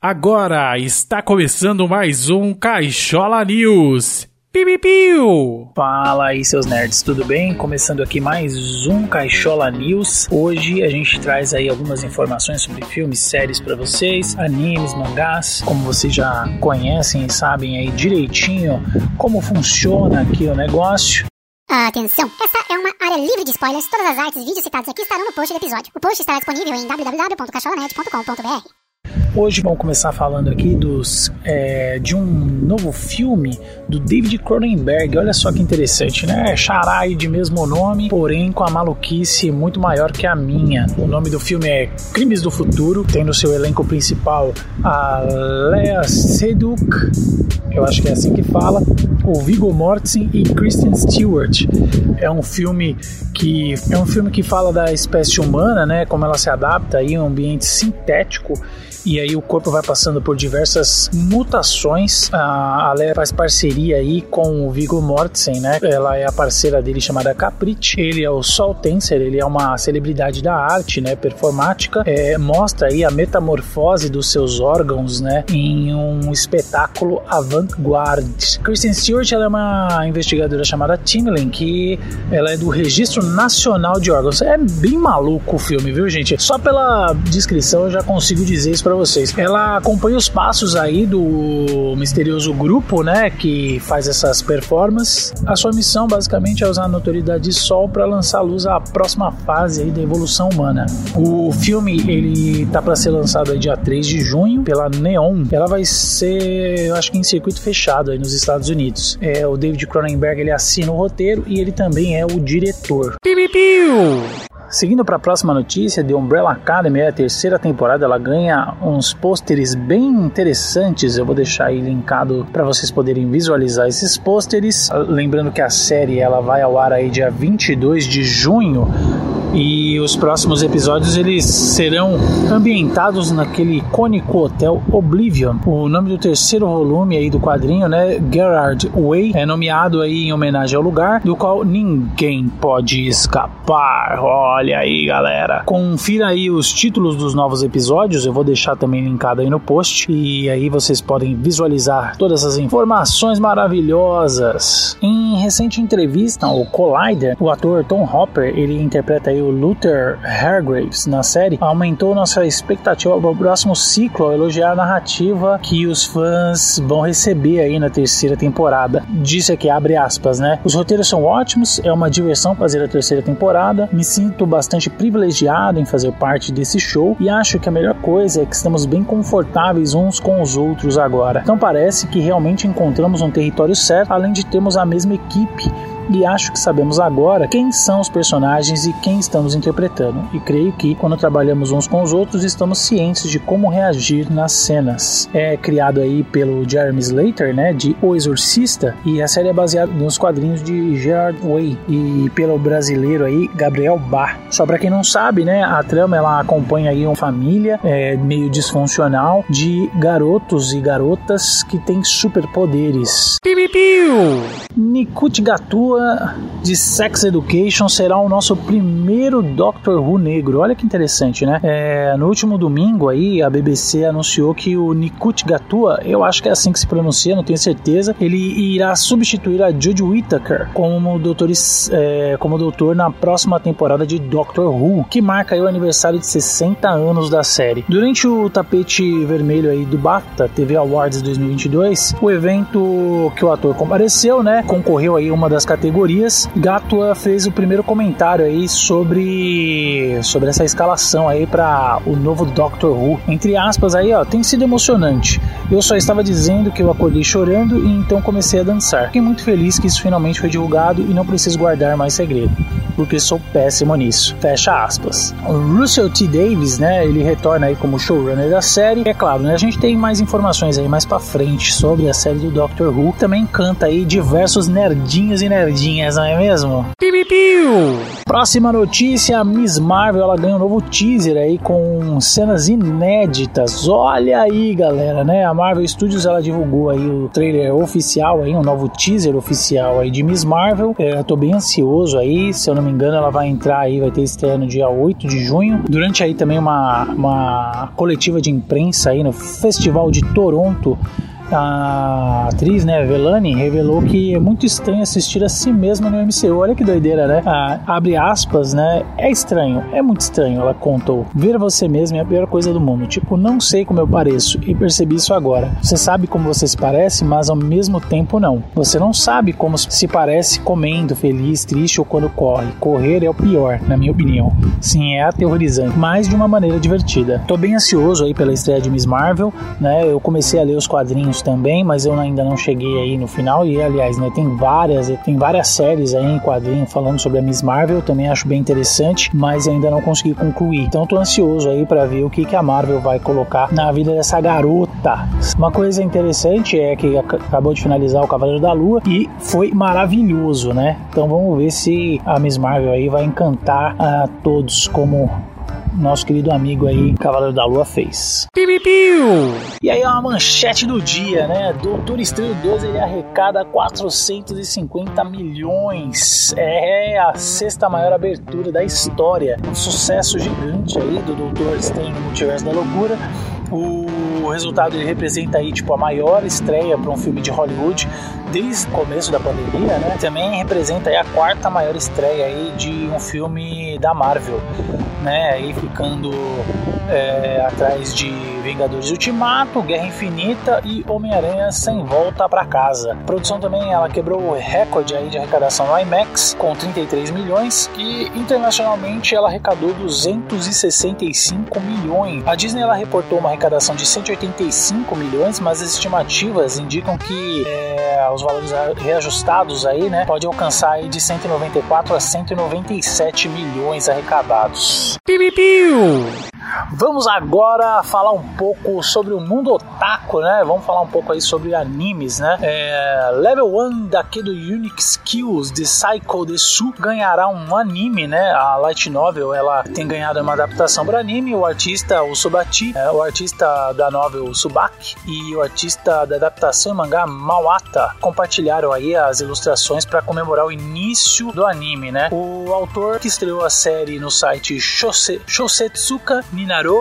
Agora está começando mais um Caixola News. Piu, Fala aí, seus nerds, tudo bem? Começando aqui mais um Caixola News. Hoje a gente traz aí algumas informações sobre filmes, séries para vocês, animes, mangás, como vocês já conhecem e sabem aí direitinho como funciona aqui o negócio. Atenção! Essa é uma área livre de spoilers. Todas as artes e vídeos citados aqui estarão no post do episódio. O post estará disponível em www.cacholanet.com.br. Hoje vamos começar falando aqui dos é, de um novo filme do David Cronenberg. Olha só que interessante, né? Charai de mesmo nome, porém com a maluquice muito maior que a minha. O nome do filme é Crimes do Futuro. Tem no seu elenco principal a Lea Seduk, eu acho que é assim que fala, o Viggo Mortensen e Kristen Stewart. É um filme que é um filme que fala da espécie humana, né? Como ela se adapta aí a um ambiente sintético e aí o corpo vai passando por diversas mutações. A Leia faz parceria aí com o Viggo Mortensen, né? Ela é a parceira dele chamada Capricci. Ele é o Sol Tenser, ele é uma celebridade da arte, né? Performática. É, mostra aí a metamorfose dos seus órgãos, né? Em um espetáculo avant-garde. Kristen Stewart, ela é uma investigadora chamada Timlin, que ela é do Registro Nacional de Órgãos. É bem maluco o filme, viu, gente? Só pela descrição eu já consigo dizer isso para vocês. Ela acompanha os passos aí do misterioso grupo, né, que faz essas performances. A sua missão basicamente é usar a notoriedade de Sol para lançar luz à próxima fase aí da evolução humana. O filme ele tá para ser lançado aí dia 3 de junho pela Neon. Ela vai ser, eu acho que em circuito fechado aí nos Estados Unidos. É o David Cronenberg, ele assina o roteiro e ele também é o diretor. piu, piu. Seguindo para a próxima notícia, The Umbrella Academy, a terceira temporada, ela ganha uns pôsteres bem interessantes. Eu vou deixar aí linkado para vocês poderem visualizar esses pôsteres. Lembrando que a série ela vai ao ar aí dia 22 de junho e os próximos episódios eles serão ambientados naquele icônico hotel Oblivion. O nome do terceiro volume aí do quadrinho, né, Gerard Way, é nomeado aí em homenagem ao lugar do qual ninguém pode escapar. Olha aí, galera. Confira aí os títulos dos novos episódios, eu vou deixar também linkado aí no post e aí vocês podem visualizar todas as informações maravilhosas. Em recente entrevista ao Collider, o ator Tom Hopper, ele interpreta aí o Luther Hargraves na série, aumentou nossa expectativa para o próximo ciclo ao elogiar a narrativa que os fãs vão receber aí na terceira temporada. Disse aqui, abre aspas, né? Os roteiros são ótimos, é uma diversão fazer a terceira temporada, me sinto bastante privilegiado em fazer parte desse show e acho que a melhor coisa é que estamos bem confortáveis uns com os outros agora. Então parece que realmente encontramos um território certo, além de termos a mesma equipe e acho que sabemos agora quem são os personagens e quem estamos interpretando. E creio que quando trabalhamos uns com os outros estamos cientes de como reagir nas cenas. É criado aí pelo Jeremy Slater, né, de O Exorcista, e a série é baseada nos quadrinhos de Gerard Way e pelo brasileiro aí Gabriel Bar. Só para quem não sabe, né, a trama ela acompanha aí uma família é, meio disfuncional de garotos e garotas que têm superpoderes. Piu. Nikut Gatua de Sex Education será o nosso primeiro Doctor Who negro. Olha que interessante, né? É, no último domingo aí, a BBC anunciou que o Nikut Gatua, eu acho que é assim que se pronuncia, não tenho certeza, ele irá substituir a Jude Whittaker como doutor, é, como doutor na próxima temporada de Doctor Who, que marca o aniversário de 60 anos da série. Durante o tapete vermelho aí do BAFTA TV Awards 2022, o evento que o ator compareceu, né, concorreu aí uma das categorias, Gatua fez o primeiro comentário aí sobre sobre essa escalação aí para o novo Doctor Who. Entre aspas aí, ó, tem sido emocionante. Eu só estava dizendo que eu acordei chorando e então comecei a dançar. Fiquei muito feliz que isso finalmente foi divulgado e não preciso guardar mais segredo, porque sou péssimo nisso. Fecha aspas. O Russell T. Davis, né, ele retorna aí como showrunner da série. É claro, né, a gente tem mais informações aí mais para frente sobre a série do Doctor Who. Também canta aí diversos nerdinhos e nerdinhas, não é mesmo? Piu, piu. Próxima notícia, Miss Marvel, ela ganha um novo teaser aí com cenas inéditas. Olha aí, galera, né? A Marvel Studios ela divulgou aí o trailer oficial aí, um novo teaser oficial aí de Miss Marvel. É, eu tô bem ansioso aí, se eu não me engano, ela vai entrar aí, vai ter estreia no dia 8 de junho. Durante aí também uma, uma coletiva de imprensa aí no Festival de Toronto a atriz, né, Velani, revelou que é muito estranho assistir a si mesma no MCU. Olha que doideira, né? Abre aspas, né? É estranho, é muito estranho, ela contou. Ver você mesma é a pior coisa do mundo. Tipo, não sei como eu pareço e percebi isso agora. Você sabe como você se parece, mas ao mesmo tempo não. Você não sabe como se parece comendo, feliz, triste ou quando corre. Correr é o pior, na minha opinião. Sim, é aterrorizante, mas de uma maneira divertida. Tô bem ansioso aí pela estreia de Miss Marvel, né? Eu comecei a ler os quadrinhos também, mas eu ainda não cheguei aí no final. E aliás, né, tem várias, tem várias séries aí em quadrinho falando sobre a Miss Marvel, também acho bem interessante, mas ainda não consegui concluir. Então tô ansioso aí para ver o que, que a Marvel vai colocar na vida dessa garota. Uma coisa interessante é que acabou de finalizar o Cavaleiro da Lua e foi maravilhoso, né? Então vamos ver se a Miss Marvel aí vai encantar a todos como nosso querido amigo aí, Cavaleiro da Lua, fez. Piu. E aí é uma manchete do dia, né? Doutor Estranho 2 ele arrecada 450 milhões. É a sexta maior abertura da história. Um sucesso gigante aí do Doutor Estranho no Multiverso da Loucura. O resultado ele representa aí tipo a maior estreia para um filme de Hollywood desde o começo da pandemia, né? Também representa aí a quarta maior estreia aí de um filme da Marvel, né? Aí ficando é, atrás de Vingadores Ultimato, Guerra Infinita e Homem-Aranha Sem Volta para Casa. A produção também ela quebrou o recorde aí de arrecadação no IMAX com 33 milhões e internacionalmente ela arrecadou 265 milhões. A Disney ela reportou uma arrecadação de 185 milhões, mas as estimativas indicam que é, os valores reajustados aí, né, pode alcançar aí de 194 a 197 milhões arrecadados. Piu, piu. Vamos agora falar um pouco sobre o mundo otaku, né? Vamos falar um pouco aí sobre animes, né? É, Level 1 daqui do Unique Skills de Psycho Desu ganhará um anime, né? A Light Novel, ela tem ganhado uma adaptação para anime. O artista, o Subati, é, o artista da novel Subaki e o artista da adaptação em mangá Mawata compartilharam aí as ilustrações para comemorar o início do anime, né? O autor que estreou a série no site Shose, Shosetsuka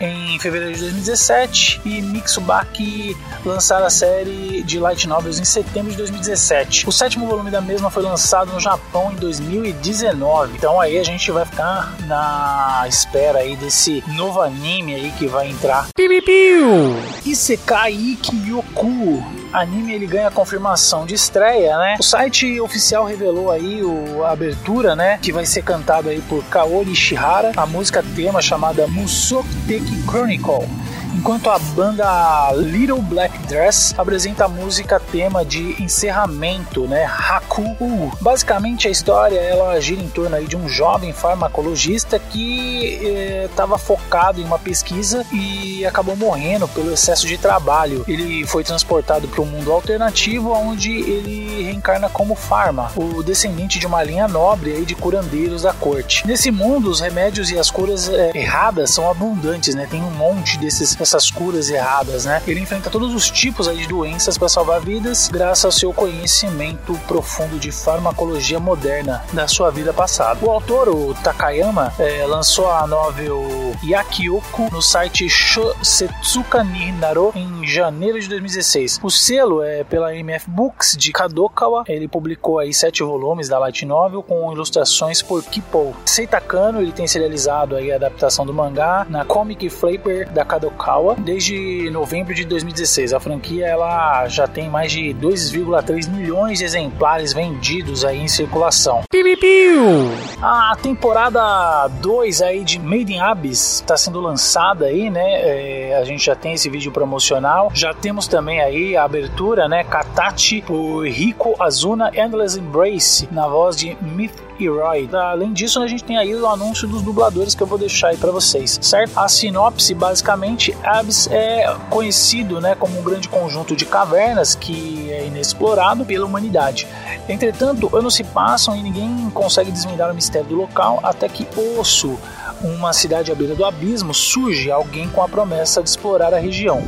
Em fevereiro de 2017 e Mitsubaki lançaram a série de light novels em setembro de 2017. O sétimo volume da mesma foi lançado no Japão em 2019. Então aí a gente vai ficar na espera aí desse novo anime aí que vai entrar. Piu, piu. Isekai Ikyoku anime ele ganha confirmação de estreia, né? O site oficial revelou aí o, a abertura, né? Que vai ser cantado aí por Kaori Ishihara, a música tema chamada Musokuteki Chronicle enquanto a banda Little Black Dress apresenta a música tema de encerramento, né, Haku. Basicamente a história ela gira em torno aí de um jovem farmacologista que estava eh, focado em uma pesquisa e acabou morrendo pelo excesso de trabalho. Ele foi transportado para um mundo alternativo onde ele reencarna como Pharma, o descendente de uma linha nobre aí de curandeiros da corte. Nesse mundo os remédios e as curas eh, erradas são abundantes, né? Tem um monte desses essas curas erradas, né? Ele enfrenta todos os tipos aí de doenças para salvar vidas, graças ao seu conhecimento profundo de farmacologia moderna da sua vida passada. O autor, o Takayama, é, lançou a novel Yakioku no site Shosetsuka Naro em janeiro de 2016. O selo é pela MF Books de Kadokawa. Ele publicou aí sete volumes da light novel com ilustrações por Kippo. Seita Kano, ele tem serializado aí a adaptação do mangá na Comic Flavor da Kadokawa Kadokawa desde novembro de 2016. A franquia ela já tem mais de 2,3 milhões de exemplares vendidos aí em circulação. A temporada 2 aí de Made in Abyss está sendo lançada aí, né? É a gente já tem esse vídeo promocional. Já temos também aí a abertura, né? Katachi, o Rico Azuna Endless Embrace, na voz de Myth e Roy. Além disso, a gente tem aí o anúncio dos dubladores que eu vou deixar aí para vocês, certo? A sinopse, basicamente, Abyss é conhecido, né, como um grande conjunto de cavernas que é inexplorado pela humanidade. Entretanto, anos se passam e ninguém consegue desvendar o mistério do local até que Osso, uma cidade à beira do abismo, surge alguém com a promessa de explorar a região.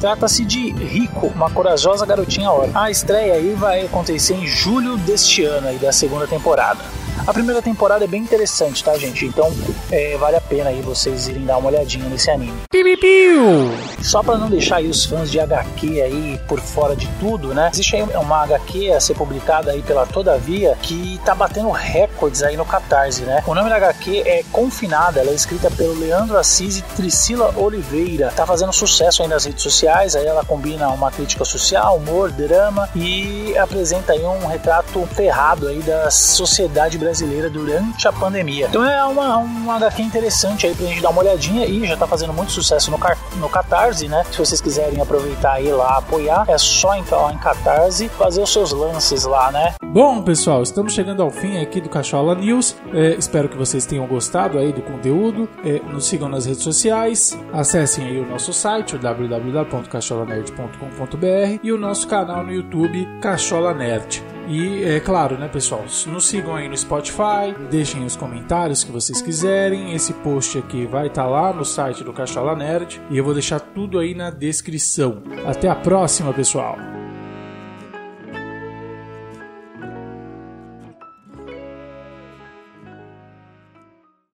Trata-se de Rico, uma corajosa garotinha hora. A estreia aí vai acontecer em julho deste ano aí da segunda temporada. A primeira temporada é bem interessante, tá, gente? Então é, vale a pena aí vocês irem dar uma olhadinha nesse anime. Só para não deixar aí os fãs de HQ aí por fora de tudo, né? Existe aí uma HQ a ser publicada aí pela Todavia que tá batendo recordes aí no Catarse, né? O nome da HQ é Confinada, ela é escrita pelo Leandro Assis e Priscila Oliveira. Tá fazendo sucesso aí nas redes sociais, aí ela combina uma crítica social, humor, drama e apresenta aí um retrato ferrado aí da sociedade brasileira brasileira durante a pandemia. Então é uma, uma HQ interessante aí pra gente dar uma olhadinha e já tá fazendo muito sucesso no, no Catarse, né? Se vocês quiserem aproveitar aí lá, apoiar, é só entrar lá em Catarse fazer os seus lances lá, né? Bom, pessoal, estamos chegando ao fim aqui do Cachola News. É, espero que vocês tenham gostado aí do conteúdo. É, nos sigam nas redes sociais, acessem aí o nosso site, o www.cacholanerd.com.br e o nosso canal no YouTube, Cachola Nerd. E é claro, né, pessoal? Nos sigam aí no Spotify, deixem os comentários que vocês quiserem. Esse post aqui vai estar tá lá no site do Cachola Nerd e eu vou deixar tudo aí na descrição. Até a próxima, pessoal!